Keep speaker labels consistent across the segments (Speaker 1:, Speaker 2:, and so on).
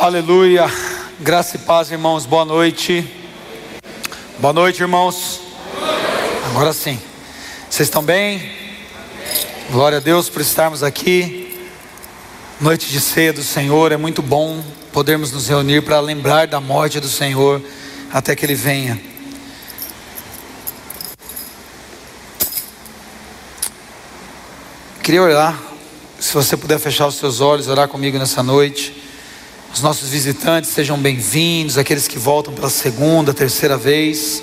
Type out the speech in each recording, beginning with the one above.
Speaker 1: Aleluia. Graça e paz, irmãos. Boa noite. Boa noite, irmãos. Agora sim. Vocês estão bem? Glória a Deus por estarmos aqui. Noite de ceia do Senhor. É muito bom podermos nos reunir para lembrar da morte do Senhor até que Ele venha. Queria orar. Se você puder fechar os seus olhos, orar comigo nessa noite. Os nossos visitantes sejam bem-vindos, aqueles que voltam pela segunda, terceira vez.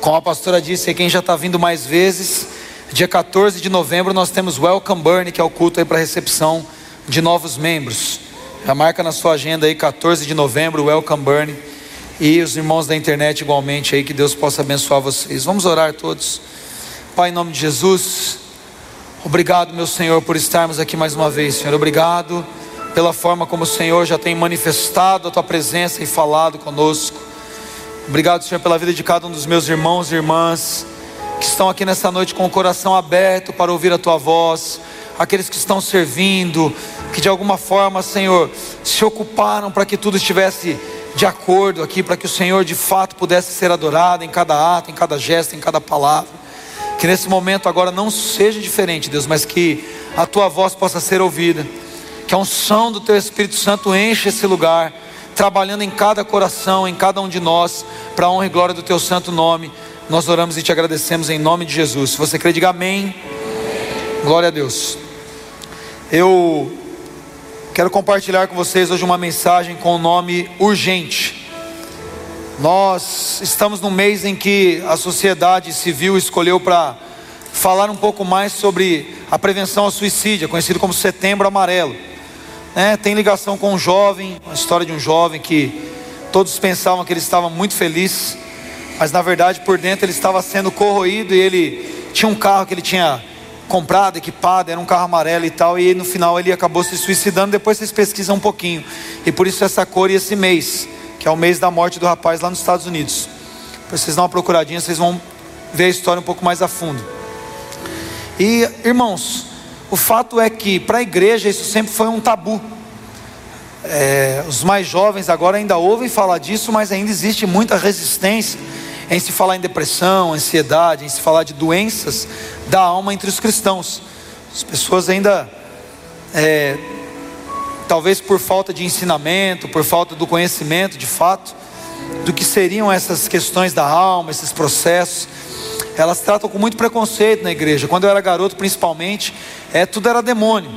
Speaker 1: Como a pastora disse, quem já está vindo mais vezes, dia 14 de novembro nós temos Welcome Burn, que é o culto aí para recepção de novos membros. Já marca na sua agenda aí 14 de novembro, Welcome Burn. E os irmãos da internet igualmente aí, que Deus possa abençoar vocês. Vamos orar todos. Pai, em nome de Jesus, obrigado, meu Senhor, por estarmos aqui mais uma vez, Senhor. Obrigado pela forma como o Senhor já tem manifestado a tua presença e falado conosco. Obrigado, Senhor, pela vida de cada um dos meus irmãos e irmãs que estão aqui nessa noite com o coração aberto para ouvir a tua voz, aqueles que estão servindo, que de alguma forma, Senhor, se ocuparam para que tudo estivesse de acordo aqui, para que o Senhor de fato pudesse ser adorado em cada ato, em cada gesto, em cada palavra. Que nesse momento agora não seja diferente, Deus, mas que a tua voz possa ser ouvida que a unção do Teu Espírito Santo enche esse lugar, trabalhando em cada coração, em cada um de nós, para a honra e glória do Teu santo nome. Nós oramos e te agradecemos em nome de Jesus. Se você crê, diga amém. Glória a Deus. Eu quero compartilhar com vocês hoje uma mensagem com o nome urgente. Nós estamos num mês em que a sociedade civil escolheu para falar um pouco mais sobre a prevenção ao suicídio, conhecido como Setembro Amarelo né, tem ligação com um jovem, a história de um jovem que todos pensavam que ele estava muito feliz, mas na verdade por dentro ele estava sendo corroído e ele tinha um carro que ele tinha comprado, equipado, era um carro amarelo e tal, e no final ele acabou se suicidando. Depois vocês pesquisam um pouquinho, e por isso essa cor e esse mês, que é o mês da morte do rapaz lá nos Estados Unidos. Vocês dar uma procuradinha, vocês vão ver a história um pouco mais a fundo. E irmãos, o fato é que para a igreja isso sempre foi um tabu. É, os mais jovens agora ainda ouvem falar disso, mas ainda existe muita resistência em se falar em depressão, ansiedade, em se falar de doenças da alma entre os cristãos. As pessoas ainda, é, talvez por falta de ensinamento, por falta do conhecimento de fato, do que seriam essas questões da alma, esses processos, elas tratam com muito preconceito na igreja. Quando eu era garoto, principalmente, é tudo era demônio.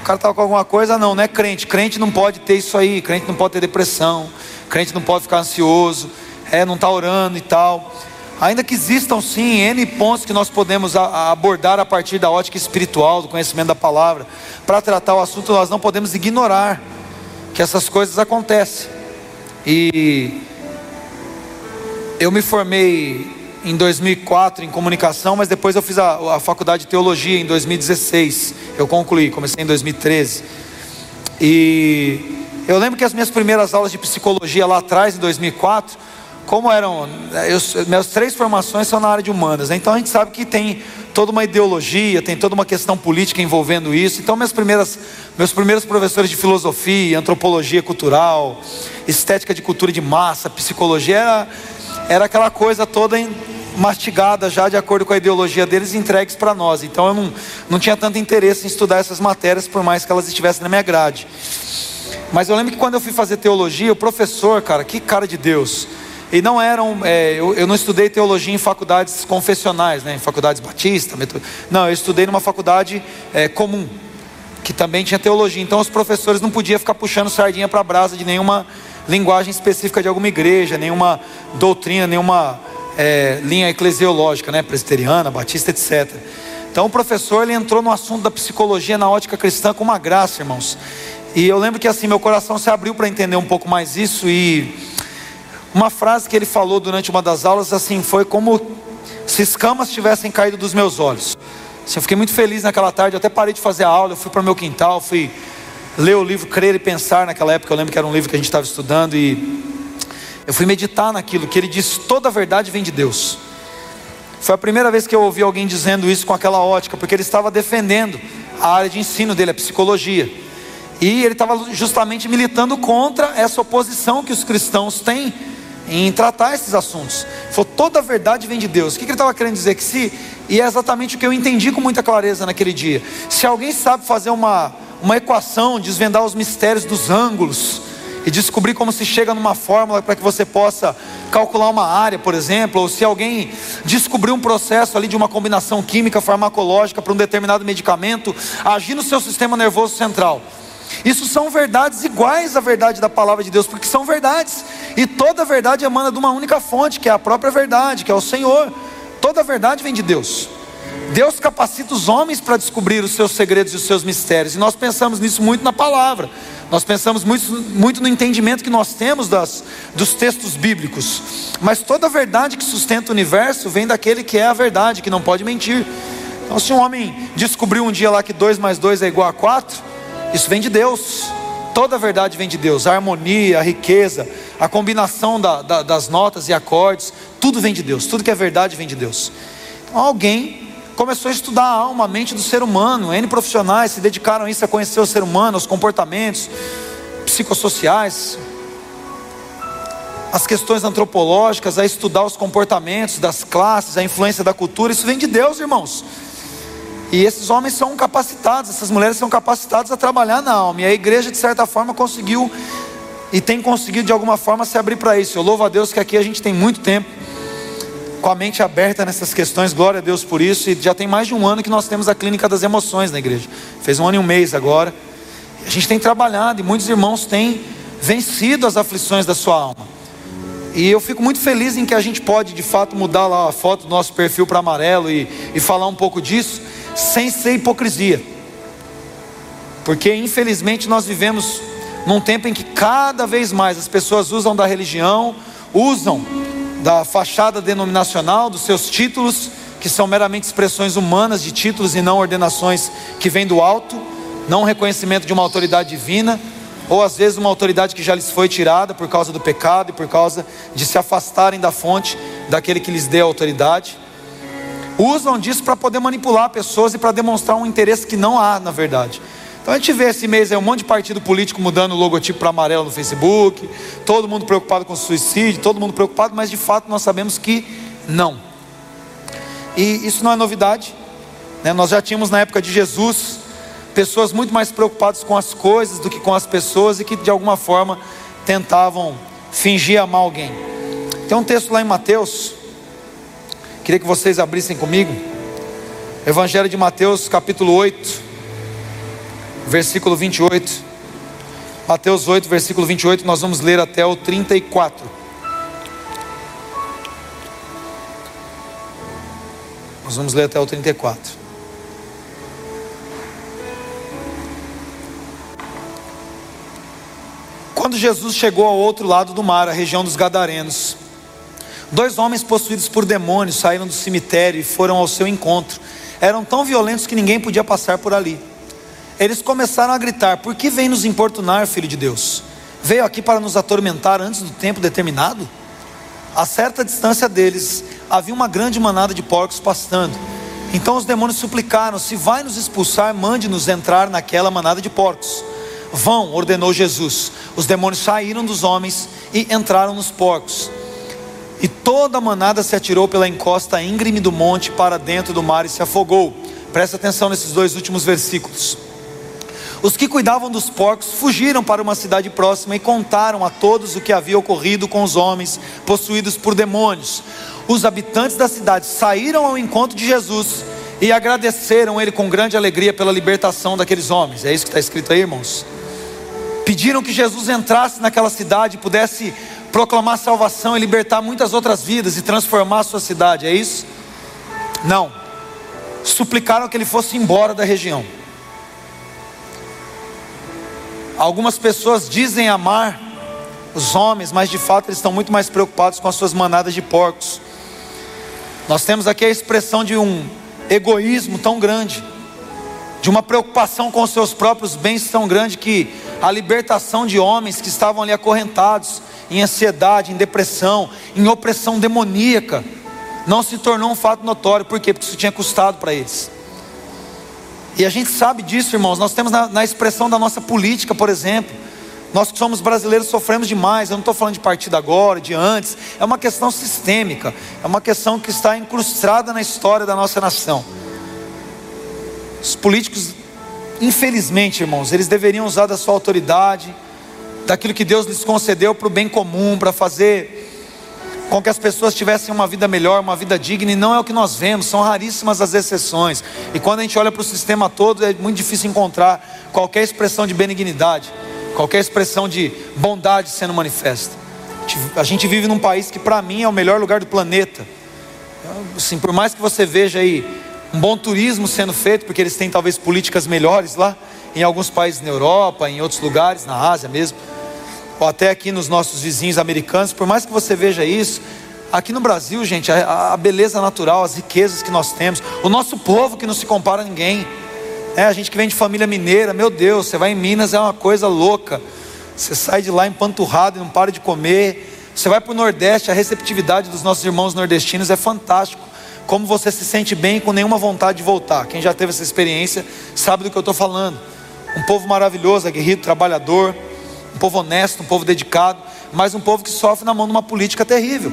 Speaker 1: O cara estava com alguma coisa, não, não é crente. Crente não pode ter isso aí, crente não pode ter depressão, crente não pode ficar ansioso, é, não está orando e tal. Ainda que existam sim N pontos que nós podemos abordar a partir da ótica espiritual, do conhecimento da palavra, para tratar o assunto, nós não podemos ignorar que essas coisas acontecem. E eu me formei em 2004 em comunicação, mas depois eu fiz a, a faculdade de teologia em 2016. Eu concluí, comecei em 2013. E eu lembro que as minhas primeiras aulas de psicologia lá atrás, em 2004, como eram. Eu, minhas três formações são na área de humanas, né? então a gente sabe que tem toda uma ideologia, tem toda uma questão política envolvendo isso. Então, minhas primeiras, meus primeiros professores de filosofia, antropologia cultural, estética de cultura de massa, psicologia, era, era aquela coisa toda em, mastigadas já de acordo com a ideologia deles entregues para nós. Então eu não, não tinha tanto interesse em estudar essas matérias, por mais que elas estivessem na minha grade. Mas eu lembro que quando eu fui fazer teologia, o professor, cara, que cara de Deus. E não eram, é, eu, eu, não estudei teologia em faculdades confessionais, né, em faculdades batistas. Não, eu estudei numa faculdade é, comum, que também tinha teologia. Então os professores não podiam ficar puxando sardinha para a brasa de nenhuma linguagem específica de alguma igreja, nenhuma doutrina, nenhuma é, linha eclesiológica, né, presbiteriana, batista, etc. Então o professor ele entrou no assunto da psicologia na ótica cristã com uma graça, irmãos. E eu lembro que assim meu coração se abriu para entender um pouco mais isso e uma frase que ele falou durante uma das aulas assim foi como se escamas tivessem caído dos meus olhos. Assim, eu fiquei muito feliz naquela tarde, eu até parei de fazer a aula, eu fui para o meu quintal, fui ler o livro Crer e Pensar naquela época, eu lembro que era um livro que a gente estava estudando e eu fui meditar naquilo que ele diz: toda a verdade vem de Deus. Foi a primeira vez que eu ouvi alguém dizendo isso com aquela ótica, porque ele estava defendendo a área de ensino dele, a psicologia. E ele estava justamente militando contra essa oposição que os cristãos têm em tratar esses assuntos. Falou, toda a verdade vem de Deus. O que ele estava querendo dizer? Que se, e é exatamente o que eu entendi com muita clareza naquele dia. Se alguém sabe fazer uma, uma equação, desvendar os mistérios dos ângulos, e descobrir como se chega numa fórmula para que você possa calcular uma área, por exemplo, ou se alguém descobrir um processo ali de uma combinação química farmacológica para um determinado medicamento agir no seu sistema nervoso central. Isso são verdades iguais à verdade da palavra de Deus, porque são verdades, e toda verdade emana de uma única fonte, que é a própria verdade, que é o Senhor. Toda verdade vem de Deus. Deus capacita os homens para descobrir os seus segredos e os seus mistérios, e nós pensamos nisso muito na palavra. Nós pensamos muito, muito no entendimento que nós temos das, dos textos bíblicos, mas toda a verdade que sustenta o universo vem daquele que é a verdade, que não pode mentir. Então, se um homem descobriu um dia lá que 2 mais 2 é igual a 4, isso vem de Deus. Toda a verdade vem de Deus, a harmonia, a riqueza, a combinação da, da, das notas e acordes, tudo vem de Deus, tudo que é verdade vem de Deus. Então, alguém começou a estudar a alma, a mente do ser humano. N profissionais se dedicaram a isso, a conhecer o ser humano, os comportamentos psicossociais, as questões antropológicas, a estudar os comportamentos das classes, a influência da cultura. Isso vem de Deus, irmãos. E esses homens são capacitados, essas mulheres são capacitadas a trabalhar na alma. E a igreja, de certa forma, conseguiu e tem conseguido de alguma forma se abrir para isso. Eu louvo a Deus que aqui a gente tem muito tempo com a mente aberta nessas questões, glória a Deus por isso. E já tem mais de um ano que nós temos a clínica das emoções na igreja. Fez um ano e um mês agora. A gente tem trabalhado e muitos irmãos têm vencido as aflições da sua alma. E eu fico muito feliz em que a gente pode de fato mudar lá a foto do nosso perfil para amarelo e, e falar um pouco disso, sem ser hipocrisia. Porque infelizmente nós vivemos num tempo em que cada vez mais as pessoas usam da religião, usam da fachada denominacional, dos seus títulos, que são meramente expressões humanas de títulos e não ordenações que vêm do alto, não reconhecimento de uma autoridade divina, ou às vezes uma autoridade que já lhes foi tirada por causa do pecado e por causa de se afastarem da fonte daquele que lhes deu a autoridade. Usam disso para poder manipular pessoas e para demonstrar um interesse que não há, na verdade. Então a gente vê esse mês aí um monte de partido político mudando o logotipo para amarelo no Facebook, todo mundo preocupado com suicídio, todo mundo preocupado, mas de fato nós sabemos que não. E isso não é novidade. Né? Nós já tínhamos na época de Jesus pessoas muito mais preocupadas com as coisas do que com as pessoas e que de alguma forma tentavam fingir amar alguém. Tem um texto lá em Mateus, queria que vocês abrissem comigo. Evangelho de Mateus, capítulo 8 versículo 28. Mateus 8, versículo 28, nós vamos ler até o 34. Nós vamos ler até o 34. Quando Jesus chegou ao outro lado do mar, a região dos Gadarenos, dois homens possuídos por demônios saíram do cemitério e foram ao seu encontro. Eram tão violentos que ninguém podia passar por ali. Eles começaram a gritar: Por que vem nos importunar, filho de Deus? Veio aqui para nos atormentar antes do tempo determinado? A certa distância deles havia uma grande manada de porcos pastando. Então os demônios suplicaram: Se vai nos expulsar, mande-nos entrar naquela manada de porcos. Vão, ordenou Jesus. Os demônios saíram dos homens e entraram nos porcos. E toda a manada se atirou pela encosta íngreme do monte para dentro do mar e se afogou. Presta atenção nesses dois últimos versículos. Os que cuidavam dos porcos fugiram para uma cidade próxima e contaram a todos o que havia ocorrido com os homens possuídos por demônios. Os habitantes da cidade saíram ao encontro de Jesus e agradeceram ele com grande alegria pela libertação daqueles homens. É isso que está escrito aí, irmãos. Pediram que Jesus entrasse naquela cidade e pudesse proclamar salvação e libertar muitas outras vidas e transformar a sua cidade. É isso? Não. Suplicaram que ele fosse embora da região. Algumas pessoas dizem amar os homens, mas de fato eles estão muito mais preocupados com as suas manadas de porcos. Nós temos aqui a expressão de um egoísmo tão grande, de uma preocupação com os seus próprios bens tão grande que a libertação de homens que estavam ali acorrentados em ansiedade, em depressão, em opressão demoníaca, não se tornou um fato notório, por quê? Porque isso tinha custado para eles. E a gente sabe disso, irmãos. Nós temos na, na expressão da nossa política, por exemplo. Nós que somos brasileiros sofremos demais. Eu não estou falando de partido agora, de antes. É uma questão sistêmica. É uma questão que está incrustada na história da nossa nação. Os políticos, infelizmente, irmãos, eles deveriam usar da sua autoridade, daquilo que Deus lhes concedeu para o bem comum, para fazer com que as pessoas tivessem uma vida melhor, uma vida digna, e não é o que nós vemos, são raríssimas as exceções. E quando a gente olha para o sistema todo, é muito difícil encontrar qualquer expressão de benignidade, qualquer expressão de bondade sendo manifesta. A gente vive num país que, para mim, é o melhor lugar do planeta. Assim, por mais que você veja aí um bom turismo sendo feito, porque eles têm talvez políticas melhores lá, em alguns países na Europa, em outros lugares, na Ásia mesmo ou até aqui nos nossos vizinhos americanos, por mais que você veja isso, aqui no Brasil, gente, a, a beleza natural, as riquezas que nós temos, o nosso povo que não se compara a ninguém, é, a gente que vem de família mineira, meu Deus, você vai em Minas é uma coisa louca, você sai de lá empanturrado e não para de comer, você vai para o Nordeste, a receptividade dos nossos irmãos nordestinos é fantástico, como você se sente bem com nenhuma vontade de voltar, quem já teve essa experiência sabe do que eu estou falando, um povo maravilhoso, aguerrido, trabalhador, um povo honesto, um povo dedicado, mas um povo que sofre na mão de uma política terrível.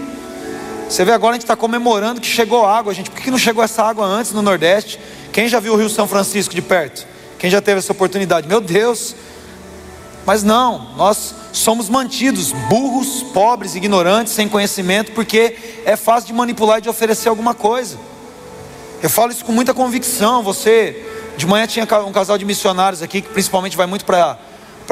Speaker 1: Você vê agora a gente está comemorando que chegou água, gente. Por que não chegou essa água antes no Nordeste? Quem já viu o Rio São Francisco de perto? Quem já teve essa oportunidade? Meu Deus! Mas não, nós somos mantidos burros, pobres, ignorantes, sem conhecimento, porque é fácil de manipular e de oferecer alguma coisa. Eu falo isso com muita convicção. Você, de manhã tinha um casal de missionários aqui que principalmente vai muito para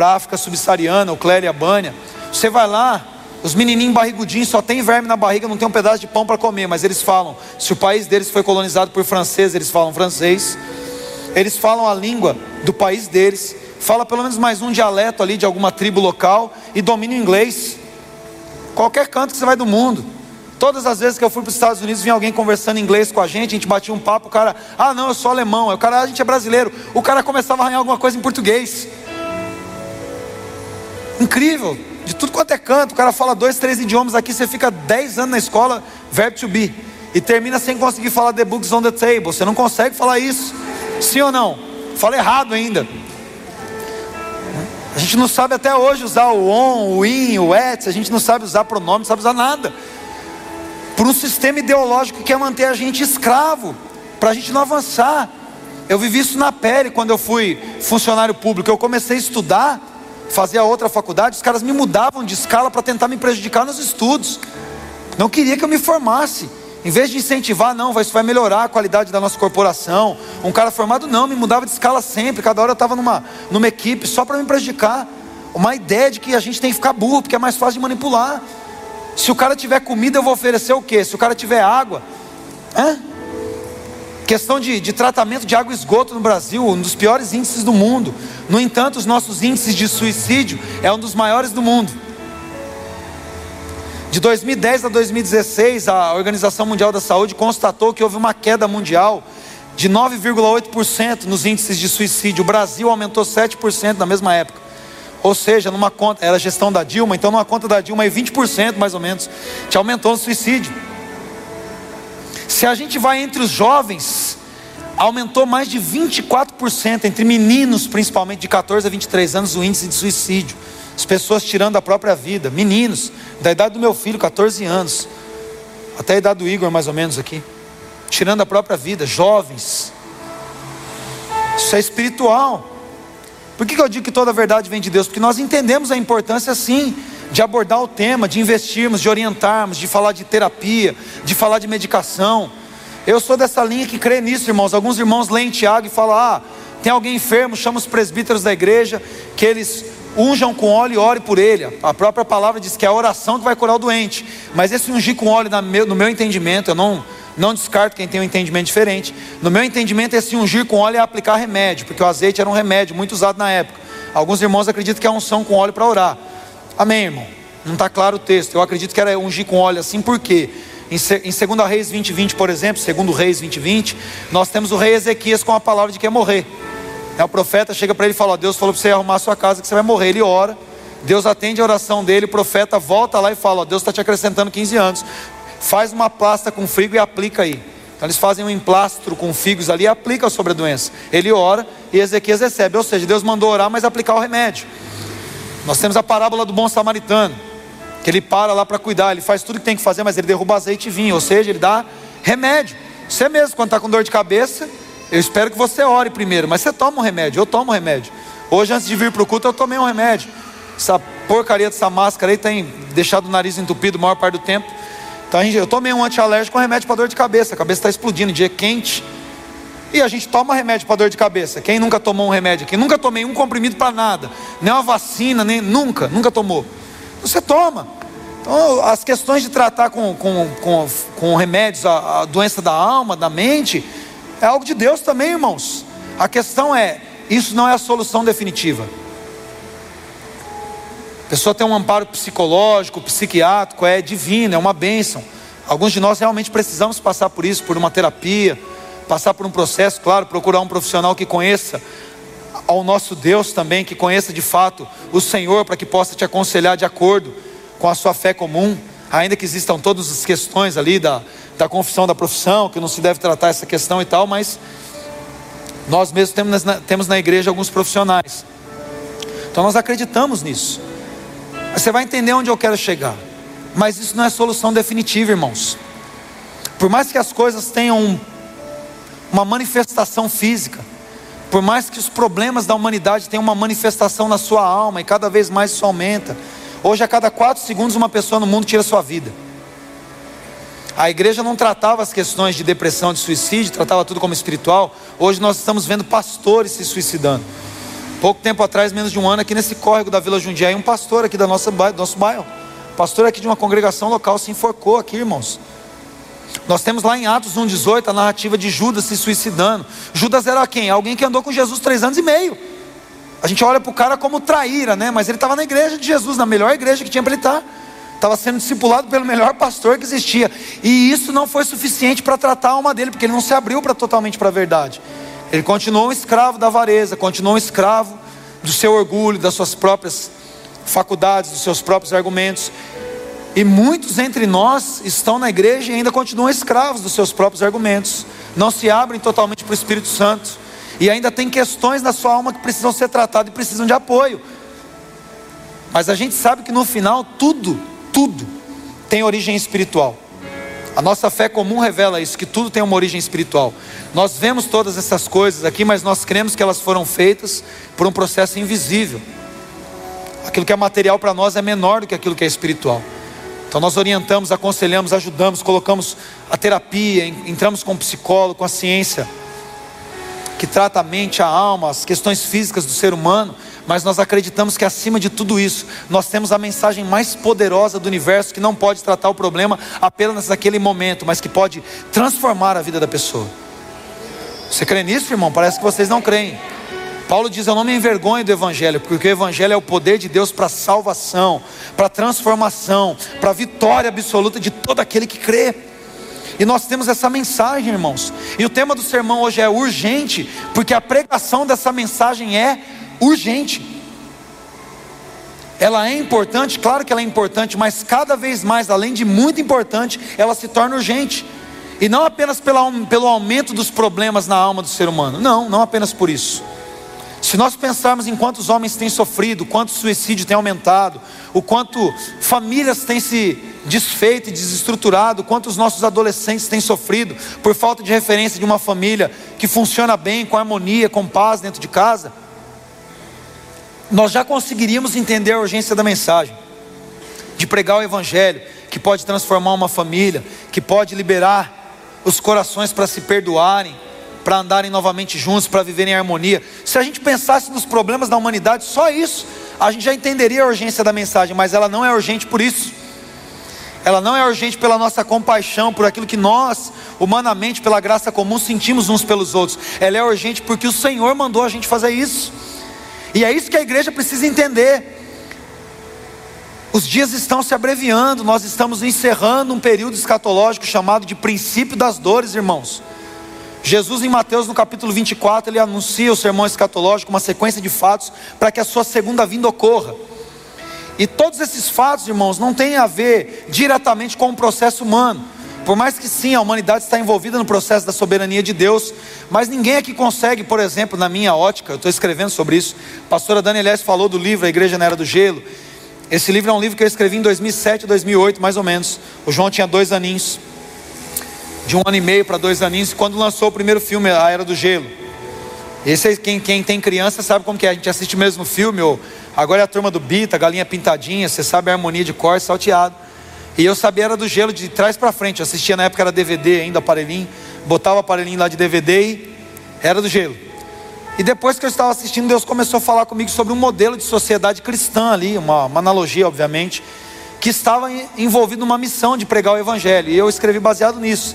Speaker 1: para a África subsaariana, a Bânia. Você vai lá, os menininhos barrigudinhos só tem verme na barriga, não tem um pedaço de pão para comer, mas eles falam. Se o país deles foi colonizado por franceses, eles falam francês. Eles falam a língua do país deles, fala pelo menos mais um dialeto ali de alguma tribo local e domina o inglês. Qualquer canto que você vai do mundo. Todas as vezes que eu fui para os Estados Unidos, vinha alguém conversando inglês com a gente, a gente batia um papo, o cara, ah não, eu sou alemão, o cara, a gente é brasileiro. O cara começava a arranhar alguma coisa em português. Incrível, de tudo quanto é canto, o cara fala dois, três idiomas aqui, você fica dez anos na escola, verbo to be, e termina sem conseguir falar the books on the table, você não consegue falar isso, sim ou não? Fala errado ainda. A gente não sabe até hoje usar o on, o in, o et, a gente não sabe usar pronome, não sabe usar nada. Por um sistema ideológico que quer manter a gente escravo, para a gente não avançar. Eu vivi isso na pele quando eu fui funcionário público. Eu comecei a estudar fazia outra faculdade, os caras me mudavam de escala para tentar me prejudicar nos estudos. Não queria que eu me formasse. Em vez de incentivar, não, isso vai melhorar a qualidade da nossa corporação. Um cara formado, não, me mudava de escala sempre. Cada hora eu estava numa, numa equipe só para me prejudicar. Uma ideia de que a gente tem que ficar burro, porque é mais fácil de manipular. Se o cara tiver comida, eu vou oferecer o quê? Se o cara tiver água, hã? Questão de, de tratamento de água e esgoto no Brasil, um dos piores índices do mundo. No entanto, os nossos índices de suicídio é um dos maiores do mundo. De 2010 a 2016, a Organização Mundial da Saúde constatou que houve uma queda mundial de 9,8% nos índices de suicídio. O Brasil aumentou 7% na mesma época. Ou seja, numa conta, era gestão da Dilma, então numa conta da Dilma aí 20% mais ou menos, te aumentou o suicídio. Se a gente vai entre os jovens, aumentou mais de 24% entre meninos, principalmente de 14 a 23 anos, o índice de suicídio. As pessoas tirando a própria vida, meninos, da idade do meu filho, 14 anos, até a idade do Igor, mais ou menos aqui, tirando a própria vida, jovens. Isso é espiritual. Por que, eu digo que toda a verdade vem de Deus? Porque nós entendemos a importância, sim, de abordar o tema, de investirmos, de orientarmos, de falar de terapia, de falar de medicação. Eu sou dessa linha que crê nisso, irmãos. Alguns irmãos leem Tiago e falam: ah, tem alguém enfermo, chama os presbíteros da igreja, que eles unjam com óleo e ore por ele. A própria palavra diz que é a oração que vai curar o doente. Mas esse ungir com óleo, no meu entendimento, eu não, não descarto quem tem um entendimento diferente. No meu entendimento, esse ungir com óleo é aplicar remédio, porque o azeite era um remédio muito usado na época. Alguns irmãos acreditam que é unção com óleo para orar. Amém, irmão? Não está claro o texto. Eu acredito que era ungir com óleo assim, por quê? Em 2 Reis 20, 20, por exemplo, segundo Reis 20, 20, nós temos o rei Ezequias com a palavra de que ia morrer. É, o profeta chega para ele e fala: Deus falou para você arrumar a sua casa que você vai morrer. Ele ora, Deus atende a oração dele, o profeta volta lá e fala: Deus está te acrescentando 15 anos. Faz uma pasta com frigo e aplica aí. Então eles fazem um emplastro com figos ali e aplicam sobre a doença. Ele ora e Ezequias recebe. Ou seja, Deus mandou orar, mas aplicar o remédio. Nós temos a parábola do bom samaritano, que ele para lá para cuidar, ele faz tudo que tem que fazer, mas ele derruba azeite e vinho, ou seja, ele dá remédio. Você mesmo, quando está com dor de cabeça, eu espero que você ore primeiro, mas você toma um remédio, eu tomo um remédio. Hoje, antes de vir para o culto, eu tomei um remédio. Essa porcaria dessa máscara aí tem deixado o nariz entupido a maior parte do tempo. Então eu tomei um antialérgico com remédio para dor de cabeça. A cabeça está explodindo, dia quente. E a gente toma remédio para dor de cabeça. Quem nunca tomou um remédio aqui? Nunca tomei um comprimido para nada. Nem uma vacina, nem nunca, nunca tomou. Você toma. Então, as questões de tratar com, com, com, com remédios a, a doença da alma, da mente, é algo de Deus também, irmãos. A questão é, isso não é a solução definitiva pessoa tem um amparo psicológico, psiquiátrico, é divino, é uma bênção. Alguns de nós realmente precisamos passar por isso, por uma terapia, passar por um processo, claro, procurar um profissional que conheça ao nosso Deus também, que conheça de fato o Senhor, para que possa te aconselhar de acordo com a sua fé comum, ainda que existam todas as questões ali da, da confissão da profissão, que não se deve tratar essa questão e tal, mas nós mesmos temos na, temos na igreja alguns profissionais. Então nós acreditamos nisso. Você vai entender onde eu quero chegar. Mas isso não é solução definitiva, irmãos. Por mais que as coisas tenham uma manifestação física, por mais que os problemas da humanidade tenham uma manifestação na sua alma e cada vez mais isso aumenta. Hoje, a cada quatro segundos, uma pessoa no mundo tira sua vida. A igreja não tratava as questões de depressão, de suicídio, tratava tudo como espiritual. Hoje nós estamos vendo pastores se suicidando. Pouco tempo atrás, menos de um ano, aqui nesse córrego da Vila Jundiaí, um pastor aqui da nossa, do nosso bairro, pastor aqui de uma congregação local, se enforcou aqui, irmãos. Nós temos lá em Atos 1,18 a narrativa de Judas se suicidando. Judas era quem? Alguém que andou com Jesus três anos e meio. A gente olha para o cara como traíra, né? Mas ele estava na igreja de Jesus, na melhor igreja que tinha para ele estar. Tá. Estava sendo discipulado pelo melhor pastor que existia. E isso não foi suficiente para tratar a alma dele, porque ele não se abriu para totalmente para a verdade. Ele continuou um escravo da avareza, continuou um escravo do seu orgulho, das suas próprias faculdades, dos seus próprios argumentos. E muitos entre nós estão na igreja e ainda continuam escravos dos seus próprios argumentos, não se abrem totalmente para o Espírito Santo, e ainda tem questões na sua alma que precisam ser tratadas e precisam de apoio. Mas a gente sabe que no final tudo, tudo tem origem espiritual. A nossa fé comum revela isso, que tudo tem uma origem espiritual. Nós vemos todas essas coisas aqui, mas nós cremos que elas foram feitas por um processo invisível. Aquilo que é material para nós é menor do que aquilo que é espiritual. Então nós orientamos, aconselhamos, ajudamos, colocamos a terapia, entramos com o psicólogo, com a ciência que trata a mente, a alma, as questões físicas do ser humano mas nós acreditamos que acima de tudo isso, nós temos a mensagem mais poderosa do universo que não pode tratar o problema apenas naquele momento, mas que pode transformar a vida da pessoa. Você crê nisso, irmão? Parece que vocês não creem. Paulo diz: Eu não me envergonho do Evangelho, porque o Evangelho é o poder de Deus para salvação, para transformação, para vitória absoluta de todo aquele que crê. E nós temos essa mensagem, irmãos. E o tema do sermão hoje é urgente, porque a pregação dessa mensagem é urgente. Ela é importante, claro que ela é importante, mas cada vez mais, além de muito importante, ela se torna urgente. E não apenas pela, pelo aumento dos problemas na alma do ser humano. Não, não apenas por isso. Se nós pensarmos em quantos homens têm sofrido, quanto suicídio tem aumentado, o quanto famílias têm se desfeito e desestruturado, quanto os nossos adolescentes têm sofrido por falta de referência de uma família que funciona bem, com harmonia, com paz dentro de casa, nós já conseguiríamos entender a urgência da mensagem, de pregar o Evangelho, que pode transformar uma família, que pode liberar os corações para se perdoarem, para andarem novamente juntos, para viverem em harmonia. Se a gente pensasse nos problemas da humanidade, só isso, a gente já entenderia a urgência da mensagem, mas ela não é urgente por isso. Ela não é urgente pela nossa compaixão, por aquilo que nós, humanamente, pela graça comum, sentimos uns pelos outros. Ela é urgente porque o Senhor mandou a gente fazer isso. E é isso que a igreja precisa entender. Os dias estão se abreviando, nós estamos encerrando um período escatológico chamado de princípio das dores, irmãos. Jesus, em Mateus, no capítulo 24, ele anuncia o sermão escatológico, uma sequência de fatos, para que a sua segunda vinda ocorra. E todos esses fatos, irmãos, não têm a ver diretamente com o processo humano. Por mais que sim, a humanidade está envolvida no processo da soberania de Deus, mas ninguém aqui consegue, por exemplo, na minha ótica, eu estou escrevendo sobre isso. A pastora Dani Elias falou do livro A Igreja na Era do Gelo. Esse livro é um livro que eu escrevi em 2007, 2008, mais ou menos. O João tinha dois aninhos, de um ano e meio para dois aninhos, quando lançou o primeiro filme, A Era do Gelo. Esse quem, quem tem criança sabe como que é. A gente assiste mesmo filme, ou agora é a turma do Bita, Galinha Pintadinha, você sabe a harmonia de cor, salteado. E eu sabia era do gelo de trás para frente. Eu assistia na época era DVD ainda, aparelhinho. Botava aparelhinho lá de DVD e era do gelo. E depois que eu estava assistindo, Deus começou a falar comigo sobre um modelo de sociedade cristã ali, uma, uma analogia, obviamente, que estava envolvido numa missão de pregar o evangelho. E eu escrevi baseado nisso.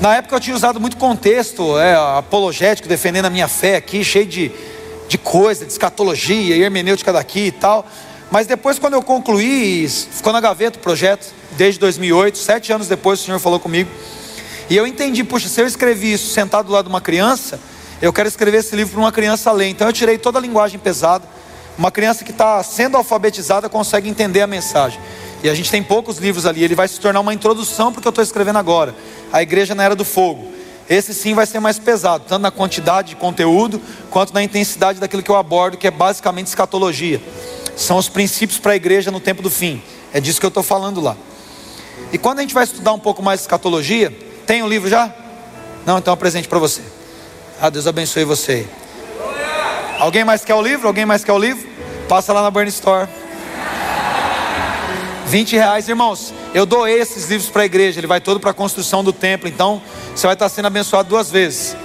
Speaker 1: Na época eu tinha usado muito contexto é, apologético, defendendo a minha fé aqui, cheio de, de coisa, de escatologia, hermenêutica daqui e tal. Mas depois, quando eu concluí, ficou na gaveta o projeto, desde 2008, sete anos depois o Senhor falou comigo. E eu entendi, puxa, se eu escrevi isso sentado do lado de uma criança, eu quero escrever esse livro para uma criança ler. Então eu tirei toda a linguagem pesada. Uma criança que está sendo alfabetizada consegue entender a mensagem. E a gente tem poucos livros ali. Ele vai se tornar uma introdução para o que eu estou escrevendo agora. A igreja na era do fogo. Esse sim vai ser mais pesado, tanto na quantidade de conteúdo, quanto na intensidade daquilo que eu abordo, que é basicamente escatologia. São os princípios para a igreja no tempo do fim. É disso que eu estou falando lá. E quando a gente vai estudar um pouco mais escatologia, tem o um livro já? Não, então é um presente para você. Ah, Deus abençoe você. Alguém mais quer o livro? Alguém mais quer o livro? Passa lá na Burn Store. 20 reais, irmãos. Eu doei esses livros para a igreja. Ele vai todo para a construção do templo. Então, você vai estar sendo abençoado duas vezes.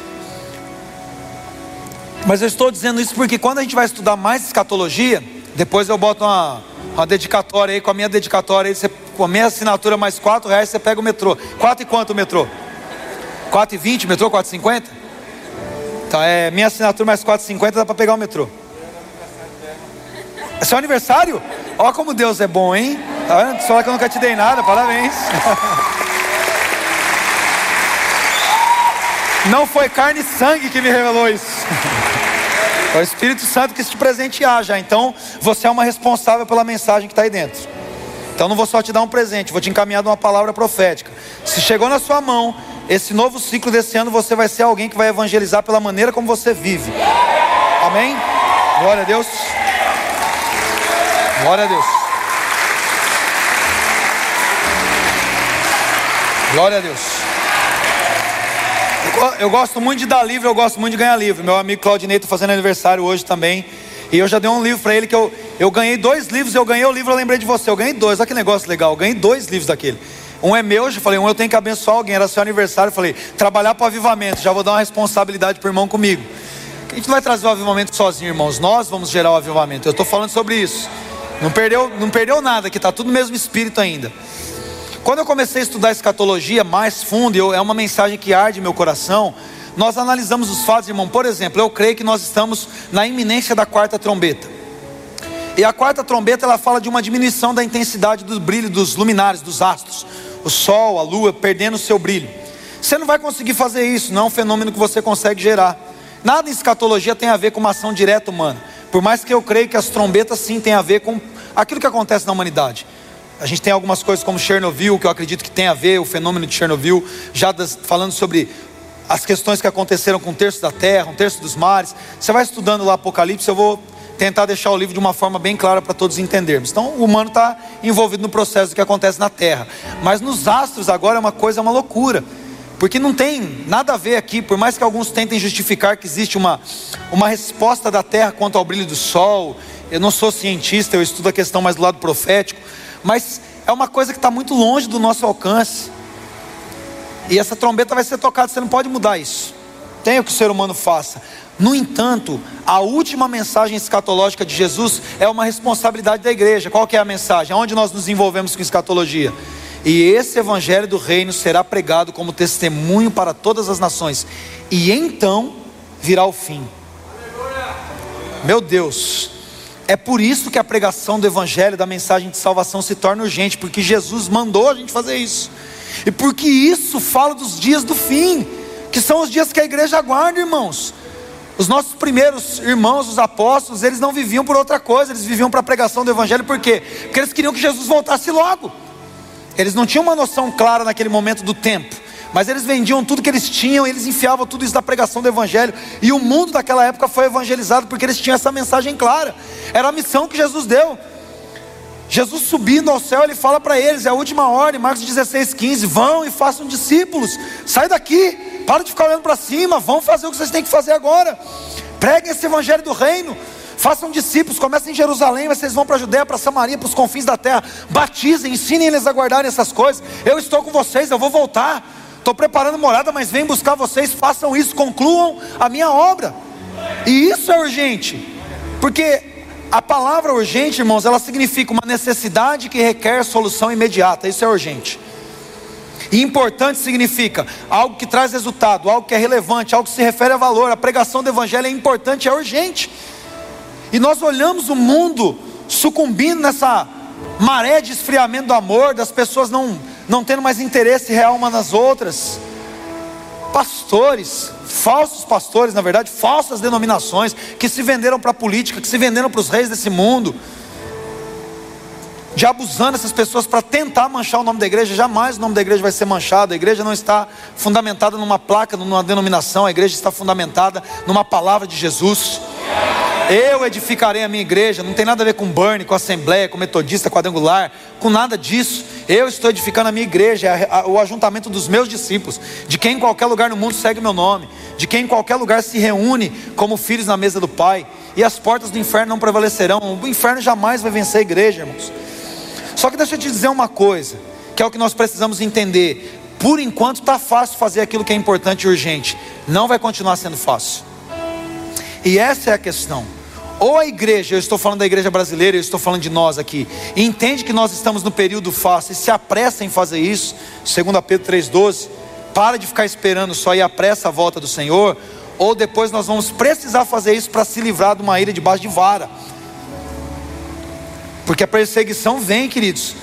Speaker 1: Mas eu estou dizendo isso porque quando a gente vai estudar mais escatologia, depois eu boto uma, uma dedicatória aí, com a minha dedicatória aí, você, com a minha assinatura mais quatro reais, você pega o metrô. Quatro e quanto o metrô? Quatro e vinte, metrô quatro e cinquenta? Tá, é minha assinatura mais quatro e cinquenta dá para pegar o metrô. É seu aniversário? Olha como Deus é bom, hein? Tá vendo? Só que eu nunca te dei nada, parabéns. Não foi carne e sangue que me revelou isso. É o Espírito Santo que te presentear já. Então, você é uma responsável pela mensagem que está aí dentro. Então, não vou só te dar um presente, vou te encaminhar de uma palavra profética. Se chegou na sua mão, esse novo ciclo desse ano, você vai ser alguém que vai evangelizar pela maneira como você vive. Amém? Glória a Deus. Glória a Deus. Glória a Deus. Eu gosto muito de dar livro, eu gosto muito de ganhar livro. Meu amigo Claudinei está fazendo aniversário hoje também. E eu já dei um livro para ele que eu, eu ganhei dois livros, eu ganhei o livro, eu lembrei de você. Eu ganhei dois, olha que negócio legal. Eu ganhei dois livros daquele. Um é meu, eu falei, um eu tenho que abençoar alguém, era seu aniversário. Eu falei, trabalhar para o avivamento, já vou dar uma responsabilidade para o irmão comigo. A gente não vai trazer o avivamento sozinho, irmãos. Nós vamos gerar o avivamento. Eu estou falando sobre isso. Não perdeu, não perdeu nada, que está tudo no mesmo espírito ainda. Quando eu comecei a estudar escatologia mais fundo, eu, é uma mensagem que arde meu coração. Nós analisamos os fatos, irmão. Por exemplo, eu creio que nós estamos na iminência da quarta trombeta. E a quarta trombeta ela fala de uma diminuição da intensidade do brilho dos luminares, dos astros, o sol, a lua perdendo o seu brilho. Você não vai conseguir fazer isso, não é um fenômeno que você consegue gerar. Nada em escatologia tem a ver com uma ação direta humana. Por mais que eu creio que as trombetas sim têm a ver com aquilo que acontece na humanidade. A gente tem algumas coisas como Chernobyl, que eu acredito que tem a ver, o fenômeno de Chernobyl, já das, falando sobre as questões que aconteceram com um terço da terra, um terço dos mares. Você vai estudando lá Apocalipse, eu vou tentar deixar o livro de uma forma bem clara para todos entendermos. Então, o humano está envolvido no processo do que acontece na terra. Mas nos astros agora é uma coisa, é uma loucura. Porque não tem nada a ver aqui, por mais que alguns tentem justificar que existe uma, uma resposta da terra quanto ao brilho do sol. Eu não sou cientista, eu estudo a questão mais do lado profético mas é uma coisa que está muito longe do nosso alcance. E essa trombeta vai ser tocada, você não pode mudar isso. Tem o que o ser humano faça. No entanto, a última mensagem escatológica de Jesus é uma responsabilidade da igreja. Qual que é a mensagem? Onde nós nos envolvemos com escatologia? E esse evangelho do reino será pregado como testemunho para todas as nações. E então virá o fim. Meu Deus, é por isso que a pregação do Evangelho, da mensagem de salvação se torna urgente, porque Jesus mandou a gente fazer isso, e porque isso fala dos dias do fim, que são os dias que a igreja aguarda, irmãos. Os nossos primeiros irmãos, os apóstolos, eles não viviam por outra coisa, eles viviam para a pregação do Evangelho, por quê? Porque eles queriam que Jesus voltasse logo. Eles não tinham uma noção clara naquele momento do tempo, mas eles vendiam tudo que eles tinham, eles enfiavam tudo isso da pregação do Evangelho, e o mundo daquela época foi evangelizado porque eles tinham essa mensagem clara, era a missão que Jesus deu. Jesus subindo ao céu, ele fala para eles, é a última ordem, Marcos 16, 15: vão e façam discípulos, sai daqui, para de ficar olhando para cima, vão fazer o que vocês têm que fazer agora, preguem esse evangelho do reino, façam discípulos, comecem em Jerusalém, vocês vão para a Judéia, para Samaria, para os confins da terra, batizem, ensinem eles a guardarem essas coisas. Eu estou com vocês, eu vou voltar, estou preparando morada, mas venho buscar vocês, façam isso, concluam a minha obra. E isso é urgente, porque a palavra urgente, irmãos, ela significa uma necessidade que requer solução imediata. Isso é urgente. E importante significa algo que traz resultado, algo que é relevante, algo que se refere a valor. A pregação do evangelho é importante, é urgente. E nós olhamos o mundo sucumbindo nessa maré de esfriamento do amor, das pessoas não, não tendo mais interesse real umas nas outras. Pastores, falsos pastores, na verdade, falsas denominações, que se venderam para a política, que se venderam para os reis desse mundo, de abusando essas pessoas para tentar manchar o nome da igreja, jamais o nome da igreja vai ser manchado, a igreja não está fundamentada numa placa, numa denominação, a igreja está fundamentada numa palavra de Jesus. Eu edificarei a minha igreja, não tem nada a ver com Burn, com Assembleia, com Metodista, quadrangular, com nada disso. Eu estou edificando a minha igreja, é o ajuntamento dos meus discípulos, de quem em qualquer lugar no mundo segue meu nome, de quem em qualquer lugar se reúne como filhos na mesa do Pai, e as portas do inferno não prevalecerão. O inferno jamais vai vencer a igreja, irmãos. Só que deixa eu te dizer uma coisa, que é o que nós precisamos entender. Por enquanto está fácil fazer aquilo que é importante e urgente, não vai continuar sendo fácil. E essa é a questão. Ou a igreja, eu estou falando da igreja brasileira, eu estou falando de nós aqui, entende que nós estamos no período fácil e se apressa em fazer isso, segundo Pedro 3,12, para de ficar esperando só e apressa a volta do Senhor, ou depois nós vamos precisar fazer isso para se livrar de uma ilha debaixo de vara. Porque a perseguição vem, queridos.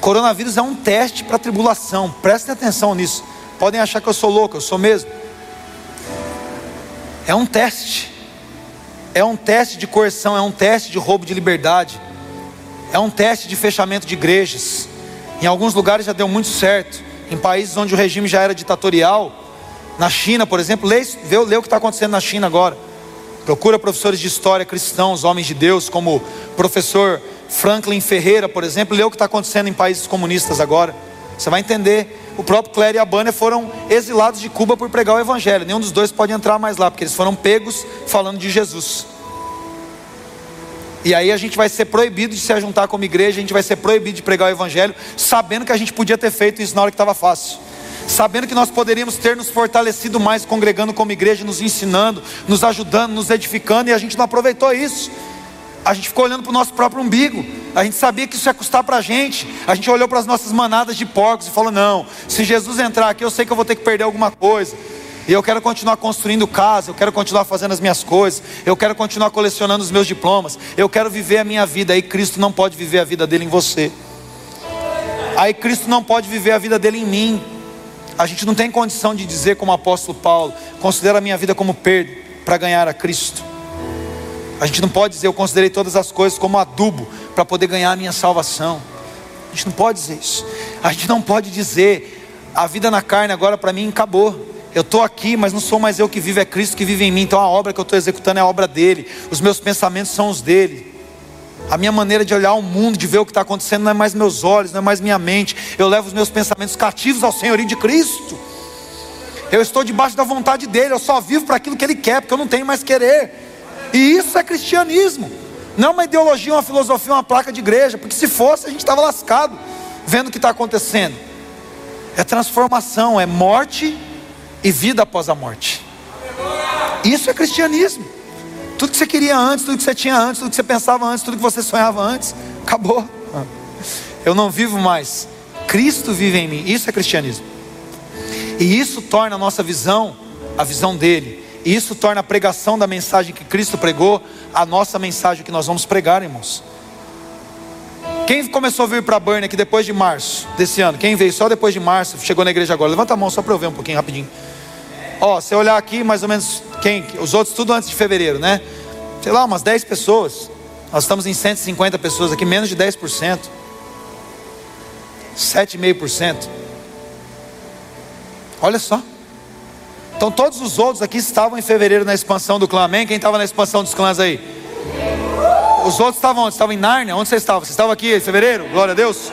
Speaker 1: Coronavírus é um teste para a tribulação. Prestem atenção nisso. Podem achar que eu sou louco, eu sou mesmo. É um teste é um teste de coerção, é um teste de roubo de liberdade, é um teste de fechamento de igrejas. Em alguns lugares já deu muito certo, em países onde o regime já era ditatorial, na China, por exemplo, lê, vê, lê o que está acontecendo na China agora. Procura professores de história cristãos, homens de Deus, como o professor Franklin Ferreira, por exemplo, lê o que está acontecendo em países comunistas agora. Você vai entender. O próprio Claire e a Banner foram exilados de Cuba por pregar o Evangelho. Nenhum dos dois pode entrar mais lá, porque eles foram pegos falando de Jesus. E aí a gente vai ser proibido de se juntar como igreja, a gente vai ser proibido de pregar o Evangelho, sabendo que a gente podia ter feito isso na hora que estava fácil. Sabendo que nós poderíamos ter nos fortalecido mais congregando como igreja, nos ensinando, nos ajudando, nos edificando, e a gente não aproveitou isso a gente ficou olhando para o nosso próprio umbigo. A gente sabia que isso ia custar para a gente. A gente olhou para as nossas manadas de porcos e falou: não, se Jesus entrar aqui, eu sei que eu vou ter que perder alguma coisa. E eu quero continuar construindo casa, eu quero continuar fazendo as minhas coisas, eu quero continuar colecionando os meus diplomas, eu quero viver a minha vida. Aí Cristo não pode viver a vida dele em você. Aí Cristo não pode viver a vida dele em mim. A gente não tem condição de dizer, como o apóstolo Paulo, considera a minha vida como perda para ganhar a Cristo. A gente não pode dizer eu considerei todas as coisas como adubo para poder ganhar a minha salvação. A gente não pode dizer isso. A gente não pode dizer a vida na carne agora para mim acabou. Eu estou aqui, mas não sou mais eu que vivo, é Cristo que vive em mim. Então a obra que eu estou executando é a obra dele. Os meus pensamentos são os dele. A minha maneira de olhar o mundo, de ver o que está acontecendo, não é mais meus olhos, não é mais minha mente. Eu levo os meus pensamentos cativos ao senhorio de Cristo. Eu estou debaixo da vontade dele. Eu só vivo para aquilo que ele quer, porque eu não tenho mais querer. E isso é cristianismo. Não uma ideologia, uma filosofia, uma placa de igreja. Porque se fosse, a gente estava lascado vendo o que está acontecendo. É transformação, é morte e vida após a morte. Isso é cristianismo. Tudo que você queria antes, tudo que você tinha antes, tudo que você pensava antes, tudo que você sonhava antes, acabou. Eu não vivo mais. Cristo vive em mim. Isso é cristianismo. E isso torna a nossa visão a visão dele. E isso torna a pregação da mensagem que Cristo pregou a nossa mensagem que nós vamos pregar, irmãos. Quem começou a vir para Burn aqui depois de março desse ano? Quem veio só depois de março, chegou na igreja agora? Levanta a mão só para eu ver um pouquinho rapidinho. Ó, se olhar aqui, mais ou menos quem? Os outros tudo antes de fevereiro, né? Sei lá, umas 10 pessoas. Nós estamos em 150 pessoas aqui, menos de 10%. 7,5%. Olha só. Então todos os outros aqui estavam em fevereiro na expansão do clã, amém? Quem estava na expansão dos clãs aí? Os outros estavam onde? Estavam em Nárnia? Onde vocês estavam? Vocês estavam aqui em fevereiro? Glória a Deus.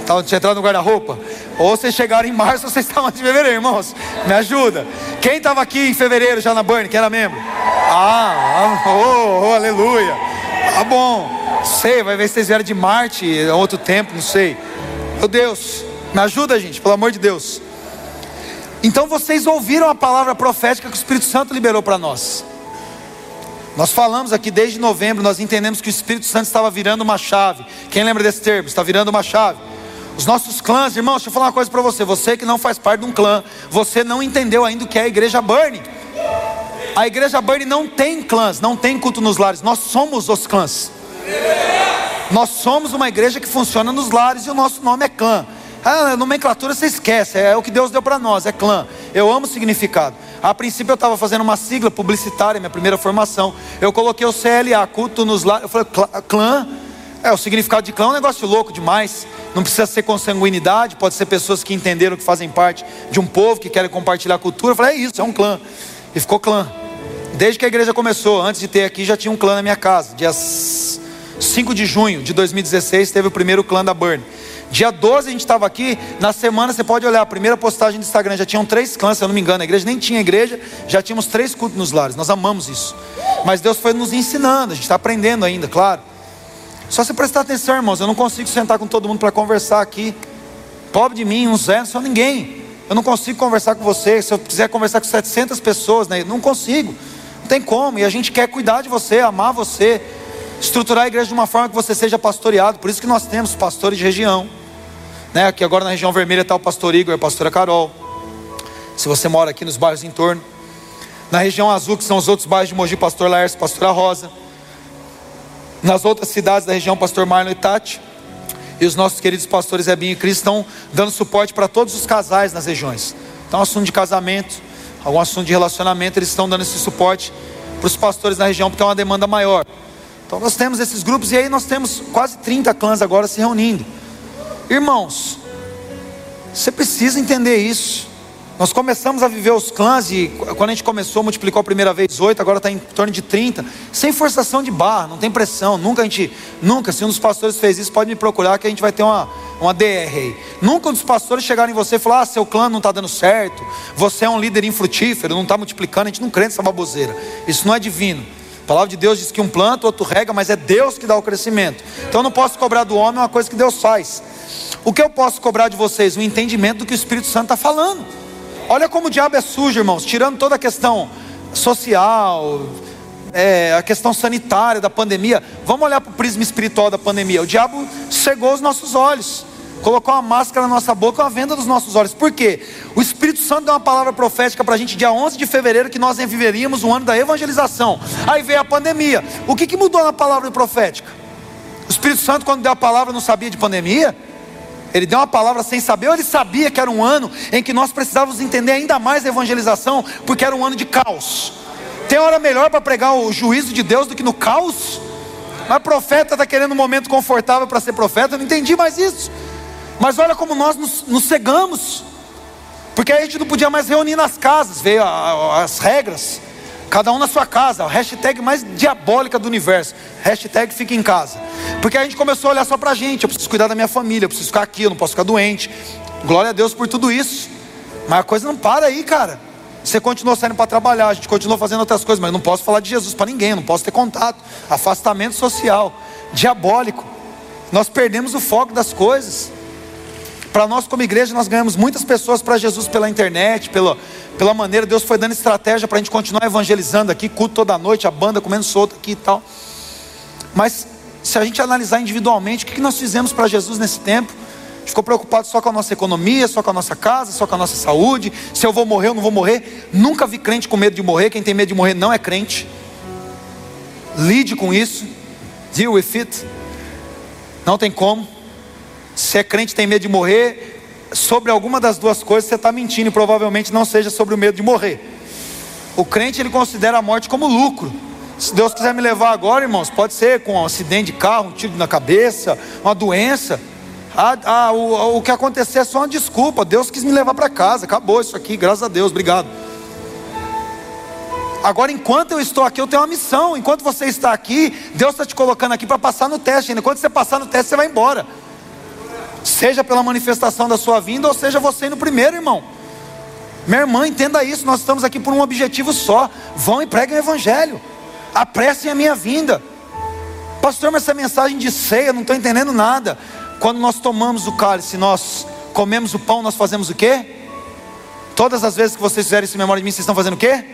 Speaker 1: Estavam entrando no guarda-roupa? Ou vocês chegaram em março ou vocês estavam em fevereiro, irmãos? Me ajuda. Quem estava aqui em fevereiro já na Burn? Quem era membro? Ah, oh, oh, aleluia. Tá bom. Sei, vai ver se vocês vieram de Marte, outro tempo, não sei. Meu Deus, me ajuda, gente, pelo amor de Deus. Então vocês ouviram a palavra profética que o Espírito Santo liberou para nós. Nós falamos aqui desde novembro, nós entendemos que o Espírito Santo estava virando uma chave. Quem lembra desse termo? Está virando uma chave. Os nossos clãs, irmãos, deixa eu falar uma coisa para você. Você que não faz parte de um clã, você não entendeu ainda o que é a igreja Burning. A igreja Burning não tem clãs, não tem culto nos lares. Nós somos os clãs. Nós somos uma igreja que funciona nos lares e o nosso nome é clã. Ah, nomenclatura você esquece, é o que Deus deu para nós, é clã. Eu amo significado. A princípio eu estava fazendo uma sigla publicitária, minha primeira formação. Eu coloquei o CLA, culto nos lares. Eu falei, clã, é o significado de clã é um negócio louco demais. Não precisa ser consanguinidade, pode ser pessoas que entenderam que fazem parte de um povo, que querem compartilhar a cultura. Eu falei, é isso, é um clã. E ficou clã. Desde que a igreja começou, antes de ter aqui, já tinha um clã na minha casa. Dia 5 de junho de 2016 teve o primeiro clã da Burn. Dia 12 a gente estava aqui, na semana você pode olhar, a primeira postagem do Instagram, já tinham três clãs, se eu não me engano, a igreja nem tinha igreja, já tínhamos três cultos nos lares, nós amamos isso. Mas Deus foi nos ensinando, a gente está aprendendo ainda, claro. Só se prestar atenção, irmãos, eu não consigo sentar com todo mundo para conversar aqui. Pobre de mim, um não sou ninguém. Eu não consigo conversar com você. Se eu quiser conversar com 700 pessoas, né, não consigo. Não tem como. E a gente quer cuidar de você, amar você, estruturar a igreja de uma forma que você seja pastoreado. Por isso que nós temos pastores de região. Né? Aqui agora na região vermelha está o pastor Igor e a pastora Carol. Se você mora aqui nos bairros em torno. Na região azul, que são os outros bairros de Mogi, pastor Laércio, pastora Rosa. Nas outras cidades da região, pastor Marlon e Tati. E os nossos queridos pastores Ebinho e Cris estão dando suporte para todos os casais nas regiões. Então, assunto de casamento, algum assunto de relacionamento, eles estão dando esse suporte para os pastores na região, porque é uma demanda maior. Então, nós temos esses grupos e aí nós temos quase 30 clãs agora se reunindo. Irmãos, você precisa entender isso. Nós começamos a viver os clãs e quando a gente começou, multiplicou a primeira vez oito, agora está em torno de 30, sem forçação de barra, não tem pressão. Nunca a gente, nunca, se um dos pastores fez isso, pode me procurar que a gente vai ter uma, uma DR aí. Nunca um dos pastores chegaram em você e falar: ah, seu clã não está dando certo, você é um líder infrutífero, não está multiplicando, a gente não crê nessa baboseira. Isso não é divino. A palavra de Deus diz que um planta, outro rega, mas é Deus que dá o crescimento. Então eu não posso cobrar do homem uma coisa que Deus faz. O que eu posso cobrar de vocês? O entendimento do que o Espírito Santo está falando. Olha como o diabo é sujo, irmãos, tirando toda a questão social, é, a questão sanitária da pandemia. Vamos olhar para o prisma espiritual da pandemia. O diabo cegou os nossos olhos, colocou uma máscara na nossa boca, uma venda dos nossos olhos. Por quê? O Espírito Santo deu uma palavra profética para a gente dia 11 de fevereiro que nós viveríamos o ano da evangelização. Aí veio a pandemia. O que, que mudou na palavra profética? O Espírito Santo, quando deu a palavra, não sabia de pandemia? Ele deu uma palavra sem saber, ou ele sabia que era um ano em que nós precisávamos entender ainda mais a evangelização, porque era um ano de caos. Tem hora melhor para pregar o juízo de Deus do que no caos? Mas profeta está querendo um momento confortável para ser profeta, eu não entendi mais isso. Mas olha como nós nos, nos cegamos, porque a gente não podia mais reunir nas casas, veio as regras. Cada um na sua casa, a hashtag mais diabólica do universo. Hashtag fica em casa. Porque a gente começou a olhar só pra gente. Eu preciso cuidar da minha família, eu preciso ficar aqui, eu não posso ficar doente. Glória a Deus por tudo isso. Mas a coisa não para aí, cara. Você continuou saindo para trabalhar, a gente continuou fazendo outras coisas, mas eu não posso falar de Jesus para ninguém, não posso ter contato. Afastamento social, diabólico. Nós perdemos o foco das coisas. Para nós, como igreja, nós ganhamos muitas pessoas para Jesus pela internet, pela, pela maneira, Deus foi dando estratégia para a gente continuar evangelizando aqui, culto toda noite, a banda comendo solto aqui e tal. Mas se a gente analisar individualmente, o que nós fizemos para Jesus nesse tempo? Ficou preocupado só com a nossa economia, só com a nossa casa, só com a nossa saúde. Se eu vou morrer ou não vou morrer. Nunca vi crente com medo de morrer. Quem tem medo de morrer não é crente. Lide com isso. Deal with it. Não tem como. Se é crente tem medo de morrer, sobre alguma das duas coisas você está mentindo e provavelmente não seja sobre o medo de morrer. O crente ele considera a morte como lucro. Se Deus quiser me levar agora, irmãos, pode ser com um acidente de carro, um tiro na cabeça, uma doença. Ah, ah, o, o que acontecer é só uma desculpa. Deus quis me levar para casa. Acabou isso aqui, graças a Deus, obrigado. Agora, enquanto eu estou aqui, eu tenho uma missão. Enquanto você está aqui, Deus está te colocando aqui para passar no teste. Enquanto você passar no teste, você vai embora. Seja pela manifestação da sua vinda, ou seja você indo primeiro, irmão. Minha irmã, entenda isso. Nós estamos aqui por um objetivo só. Vão e preguem o Evangelho. Apressem a minha vinda. Pastor, mas essa mensagem de ceia, não estou entendendo nada. Quando nós tomamos o cálice, nós comemos o pão, nós fazemos o quê? Todas as vezes que vocês fizerem isso em memória de mim, vocês estão fazendo o quê?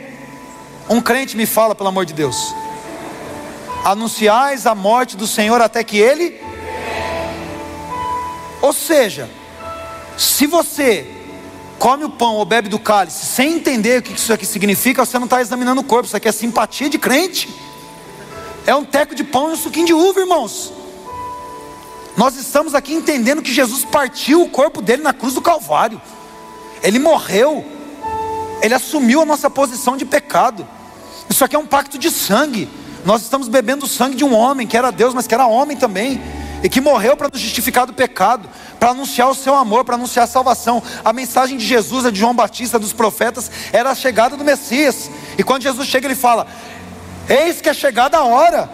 Speaker 1: Um crente me fala, pelo amor de Deus. Anunciais a morte do Senhor até que Ele. Ou seja, se você come o pão ou bebe do cálice sem entender o que isso aqui significa, você não está examinando o corpo. Isso aqui é simpatia de crente. É um teco de pão e um suquinho de uva, irmãos. Nós estamos aqui entendendo que Jesus partiu o corpo dele na cruz do Calvário. Ele morreu. Ele assumiu a nossa posição de pecado. Isso aqui é um pacto de sangue. Nós estamos bebendo o sangue de um homem que era Deus, mas que era homem também. E que morreu para nos justificar do pecado, para anunciar o seu amor, para anunciar a salvação. A mensagem de Jesus, a de João Batista, dos profetas, era a chegada do Messias. E quando Jesus chega, ele fala: Eis que é chegada a hora,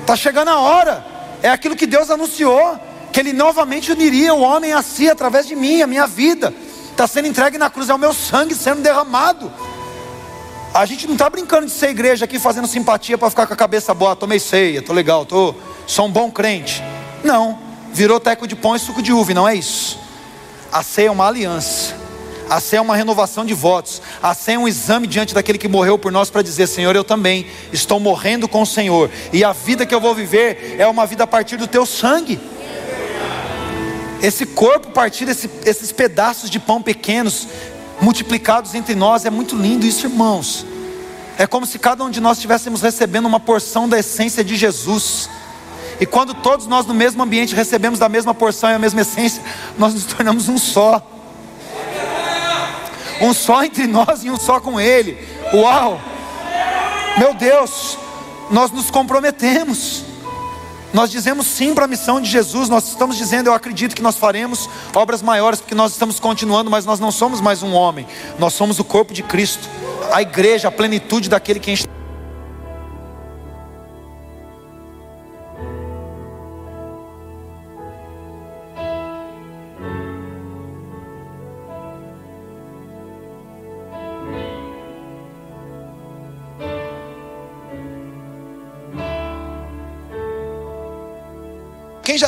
Speaker 1: está chegando a hora. É aquilo que Deus anunciou, que Ele novamente uniria o homem a si através de mim, a minha vida. Está sendo entregue na cruz, é o meu sangue sendo derramado. A gente não está brincando de ser igreja aqui fazendo simpatia para ficar com a cabeça boa, tomei ceia, tô legal, tô, sou um bom crente. Não, virou teco de pão e suco de uva, não é isso. A ceia é uma aliança. A ceia é uma renovação de votos. A ceia é um exame diante daquele que morreu por nós para dizer: Senhor, eu também estou morrendo com o Senhor. E a vida que eu vou viver é uma vida a partir do teu sangue. Esse corpo partir desse, esses pedaços de pão pequenos, multiplicados entre nós, é muito lindo isso, irmãos. É como se cada um de nós estivéssemos recebendo uma porção da essência de Jesus. E quando todos nós no mesmo ambiente recebemos da mesma porção e a mesma essência, nós nos tornamos um só. Um só entre nós e um só com Ele. Uau! Meu Deus, nós nos comprometemos. Nós dizemos sim para a missão de Jesus, nós estamos dizendo, eu acredito que nós faremos obras maiores, porque nós estamos continuando, mas nós não somos mais um homem, nós somos o corpo de Cristo, a igreja, a plenitude daquele que enche.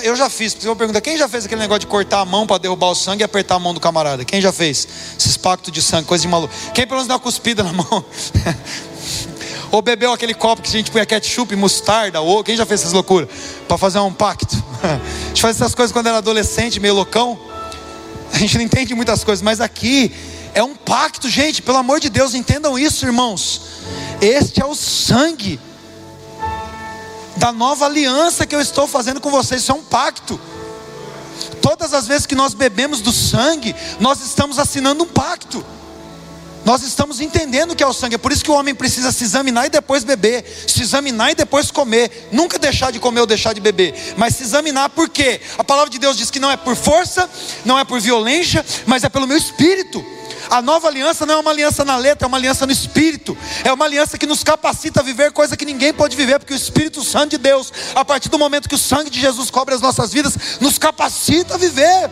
Speaker 1: Eu já fiz, você vou perguntar, quem já fez aquele negócio de cortar a mão para derrubar o sangue e apertar a mão do camarada? Quem já fez? Esses pactos de sangue, coisa de maluco. Quem pelo menos dá uma cuspida na mão? ou bebeu aquele copo que a gente põe ketchup, mostarda, ou quem já fez essas loucuras? Para fazer um pacto. a gente faz essas coisas quando era adolescente, meio loucão. A gente não entende muitas coisas, mas aqui é um pacto, gente, pelo amor de Deus, entendam isso, irmãos. Este é o sangue da nova aliança que eu estou fazendo com vocês. Isso é um pacto. Todas as vezes que nós bebemos do sangue, nós estamos assinando um pacto. Nós estamos entendendo que é o sangue. É por isso que o homem precisa se examinar e depois beber, se examinar e depois comer. Nunca deixar de comer ou deixar de beber, mas se examinar por quê? A palavra de Deus diz que não é por força, não é por violência, mas é pelo meu espírito. A nova aliança não é uma aliança na letra, é uma aliança no espírito. É uma aliança que nos capacita a viver coisa que ninguém pode viver, porque o Espírito Santo de Deus, a partir do momento que o sangue de Jesus cobre as nossas vidas, nos capacita a viver.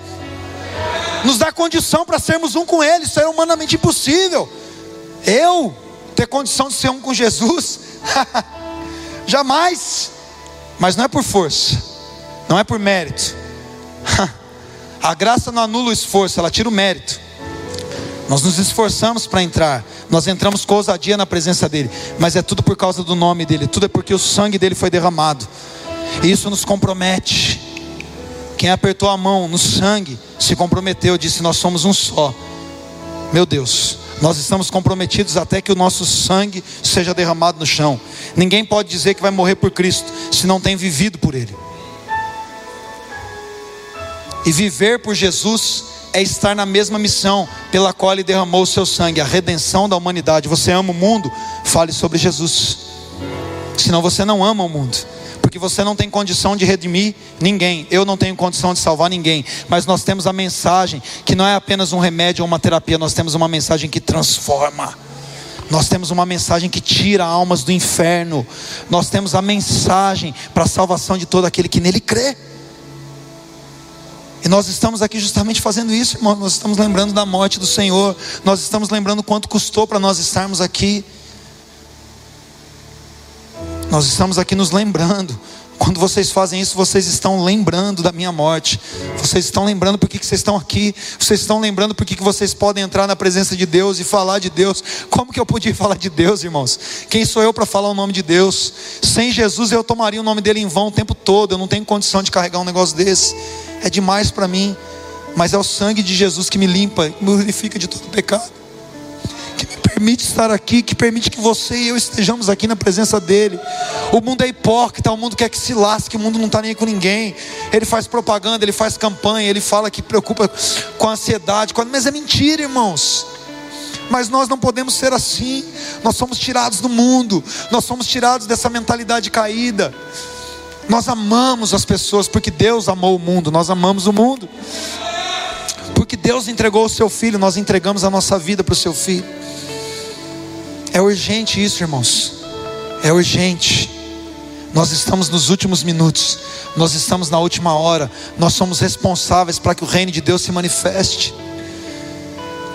Speaker 1: Nos dá condição para sermos um com Ele. Isso é humanamente impossível. Eu ter condição de ser um com Jesus? Jamais. Mas não é por força, não é por mérito. A graça não anula o esforço, ela tira o mérito. Nós nos esforçamos para entrar, nós entramos com ousadia na presença dEle, mas é tudo por causa do nome dEle, tudo é porque o sangue dEle foi derramado, e isso nos compromete. Quem apertou a mão no sangue se comprometeu, disse: Nós somos um só. Meu Deus, nós estamos comprometidos até que o nosso sangue seja derramado no chão. Ninguém pode dizer que vai morrer por Cristo se não tem vivido por Ele. E viver por Jesus é estar na mesma missão pela qual ele derramou o seu sangue, a redenção da humanidade. Você ama o mundo? Fale sobre Jesus. Senão você não ama o mundo. porque você não tem condição de redimir ninguém, eu não tenho condição de salvar ninguém, mas nós temos a mensagem que não é apenas um remédio ou uma terapia, nós temos uma mensagem que transforma. Nós temos uma mensagem que tira almas do inferno. Nós temos a mensagem para a salvação de todo aquele que nele crê. E nós estamos aqui justamente fazendo isso, irmão. Nós estamos lembrando da morte do Senhor. Nós estamos lembrando quanto custou para nós estarmos aqui. Nós estamos aqui nos lembrando. Quando vocês fazem isso, vocês estão lembrando da minha morte. Vocês estão lembrando por que vocês estão aqui. Vocês estão lembrando por que vocês podem entrar na presença de Deus e falar de Deus. Como que eu podia falar de Deus, irmãos? Quem sou eu para falar o nome de Deus? Sem Jesus eu tomaria o nome dele em vão o tempo todo. Eu não tenho condição de carregar um negócio desse. É demais para mim. Mas é o sangue de Jesus que me limpa, me purifica de todo pecado permite estar aqui, que permite que você e eu estejamos aqui na presença dEle. O mundo é hipócrita, o mundo quer que se lasque, o mundo não está nem com ninguém. Ele faz propaganda, ele faz campanha, ele fala que preocupa com a ansiedade, mas é mentira, irmãos. Mas nós não podemos ser assim. Nós somos tirados do mundo, nós somos tirados dessa mentalidade caída. Nós amamos as pessoas porque Deus amou o mundo, nós amamos o mundo. Porque Deus entregou o seu filho, nós entregamos a nossa vida para o seu filho. É urgente isso, irmãos. É urgente. Nós estamos nos últimos minutos, nós estamos na última hora, nós somos responsáveis para que o reino de Deus se manifeste.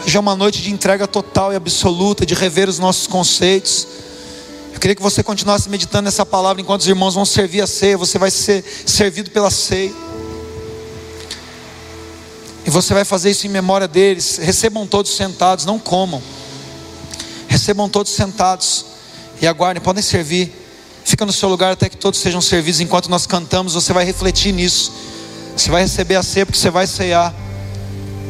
Speaker 1: Hoje é uma noite de entrega total e absoluta, de rever os nossos conceitos. Eu queria que você continuasse meditando nessa palavra enquanto os irmãos vão servir a ceia, você vai ser servido pela ceia. E você vai fazer isso em memória deles. Recebam todos sentados, não comam. Recebam todos sentados e aguardem, podem servir. Fica no seu lugar até que todos sejam servidos. Enquanto nós cantamos, você vai refletir nisso. Você vai receber a ceia porque você vai ceiar.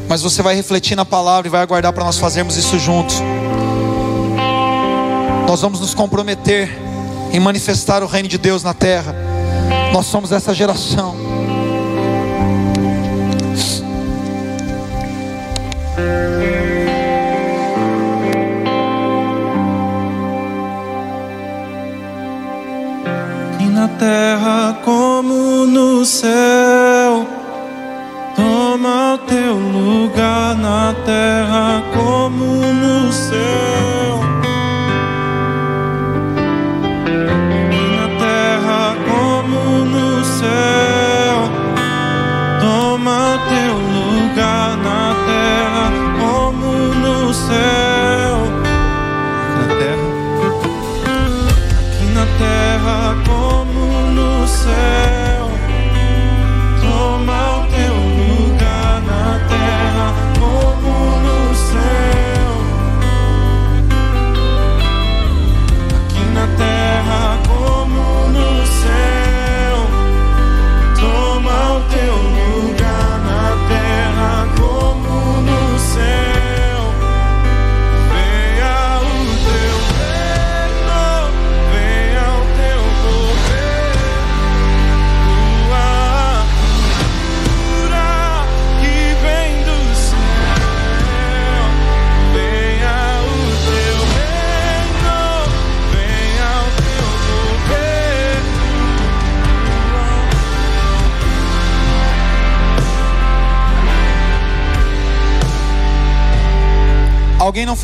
Speaker 1: Mas você vai refletir na palavra e vai aguardar para nós fazermos isso juntos. Nós vamos nos comprometer em manifestar o reino de Deus na terra. Nós somos essa geração.
Speaker 2: terra como no céu. Toma o teu lugar na terra como no céu.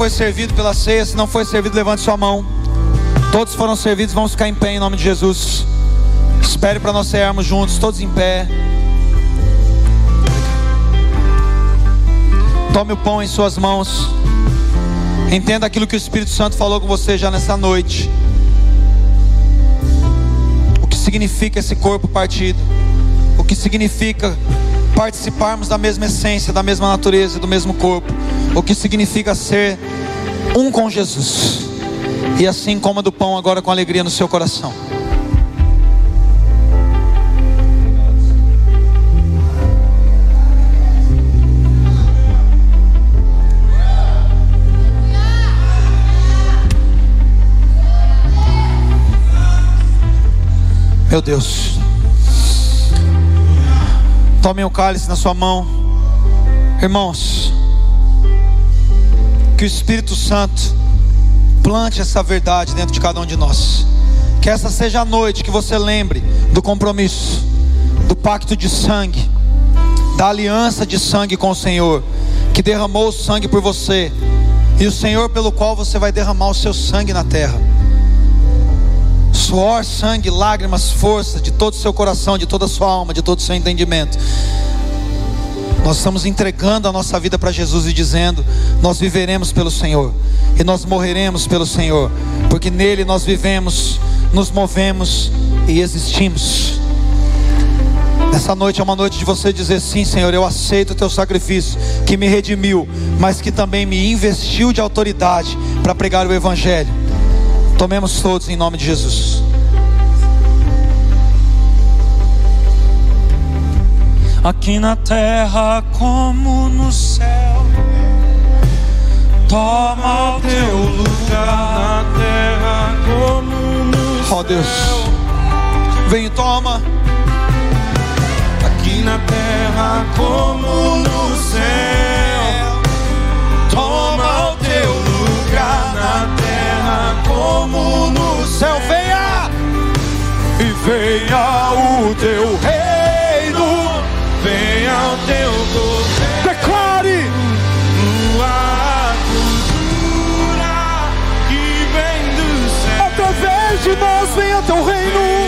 Speaker 1: Foi servido pela ceia, se não foi servido, levante sua mão. Todos foram servidos, vamos ficar em pé em nome de Jesus. Espere para nós cearmos juntos, todos em pé. Tome o pão em suas mãos. Entenda aquilo que o Espírito Santo falou com você já nessa noite. O que significa esse corpo partido? O que significa participarmos da mesma essência, da mesma natureza, do mesmo corpo? O que significa ser um com Jesus? E assim coma do pão agora com alegria no seu coração. Meu Deus. Tomem o cálice na sua mão. Irmãos, que o Espírito Santo plante essa verdade dentro de cada um de nós. Que essa seja a noite que você lembre do compromisso, do pacto de sangue, da aliança de sangue com o Senhor, que derramou o sangue por você, e o Senhor pelo qual você vai derramar o seu sangue na terra. Suor, sangue, lágrimas, força de todo o seu coração, de toda a sua alma, de todo o seu entendimento. Nós estamos entregando a nossa vida para Jesus e dizendo: Nós viveremos pelo Senhor e nós morreremos pelo Senhor, porque nele nós vivemos, nos movemos e existimos. Essa noite é uma noite de você dizer sim, Senhor, eu aceito o teu sacrifício, que me redimiu, mas que também me investiu de autoridade para pregar o Evangelho. Tomemos todos em nome de Jesus.
Speaker 2: Aqui na terra como no céu. Toma o teu lugar na terra como no céu.
Speaker 1: Ó Deus, vem e toma.
Speaker 2: Aqui na terra como no céu. Toma o teu lugar na terra como no céu.
Speaker 1: Venha
Speaker 2: E venha o teu reino. Venha o teu governo.
Speaker 1: declare.
Speaker 2: Tua cultura que vem do céu.
Speaker 1: Através de nós venha teu reino.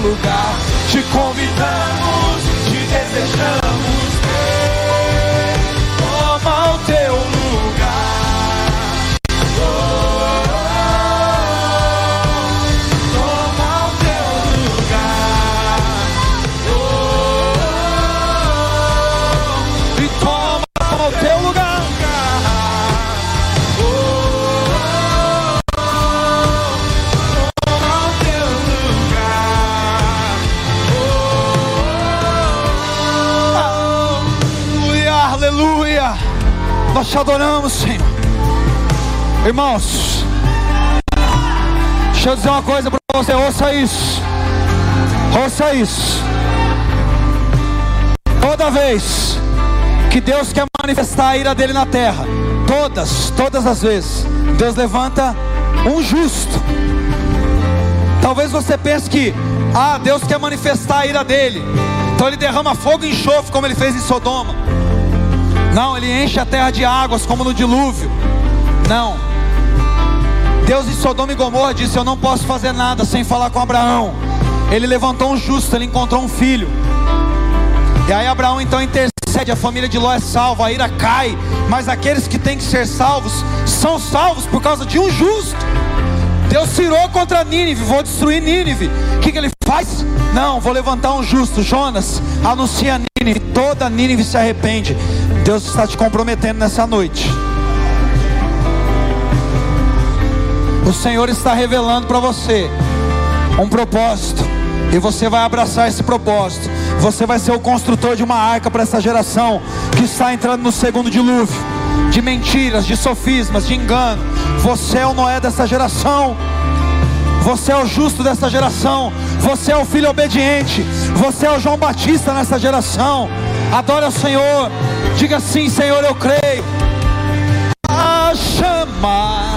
Speaker 2: Lugar. Te convidamos, te desejamos,
Speaker 1: Nós te adoramos, Senhor. Irmãos, deixa eu dizer uma coisa para você, ouça isso. Ouça isso. Toda vez que Deus quer manifestar a ira dele na terra, todas, todas as vezes, Deus levanta um justo. Talvez você pense que, ah, Deus quer manifestar a ira dele, então ele derrama fogo e enxofre, como ele fez em Sodoma. Não, ele enche a terra de águas, como no dilúvio. Não. Deus em Sodoma e Gomorra disse: Eu não posso fazer nada sem falar com Abraão. Ele levantou um justo, ele encontrou um filho. E aí Abraão então intercede, a família de Ló é salva, a ira cai, mas aqueles que têm que ser salvos são salvos por causa de um justo. Deus tirou contra Nínive, vou destruir Nínive. O que, que ele faz? Não, vou levantar um justo. Jonas anuncia a Nínive, toda Nínive se arrepende. Deus está te comprometendo nessa noite. O Senhor está revelando para você um propósito, e você vai abraçar esse propósito. Você vai ser o construtor de uma arca para essa geração que está entrando no segundo dilúvio de mentiras, de sofismas, de engano. Você é o Noé dessa geração. Você é o justo dessa geração. Você é o filho obediente. Você é o João Batista nessa geração. Adore ao Senhor. Diga assim, Senhor, eu creio. A chama.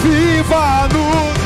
Speaker 1: viva
Speaker 2: no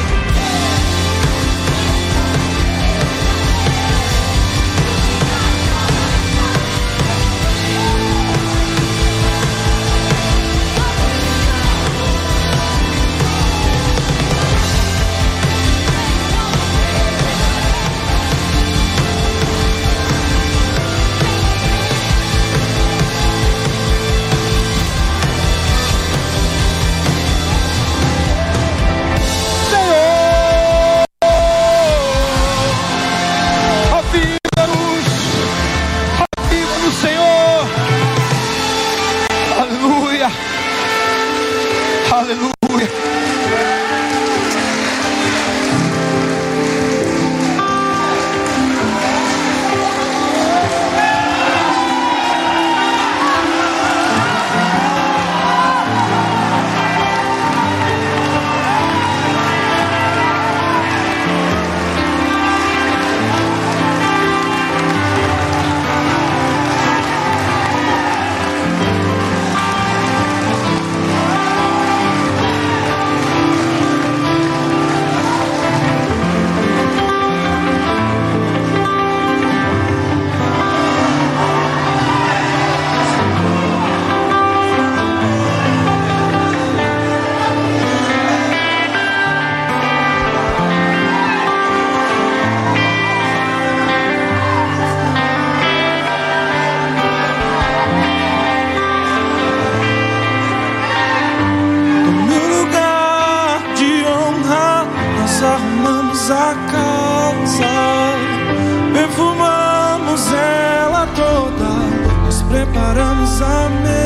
Speaker 2: A casa, perfumamos ela toda, nos preparamos a mesa.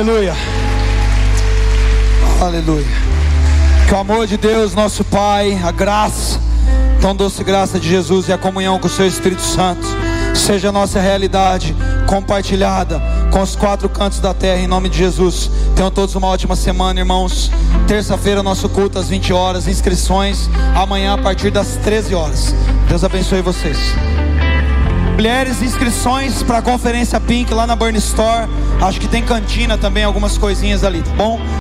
Speaker 1: Aleluia. Aleluia. Que o amor de Deus, nosso Pai, a graça, tão doce graça de Jesus e a comunhão com o seu Espírito Santo, seja a nossa realidade compartilhada com os quatro cantos da terra, em nome de Jesus. Tenham todos uma ótima semana, irmãos. Terça-feira, nosso culto às 20 horas, inscrições amanhã a partir das 13 horas. Deus abençoe vocês. Mulheres, inscrições para a conferência Pink lá na Burn Store. Acho que tem cantina também, algumas coisinhas ali, tá bom?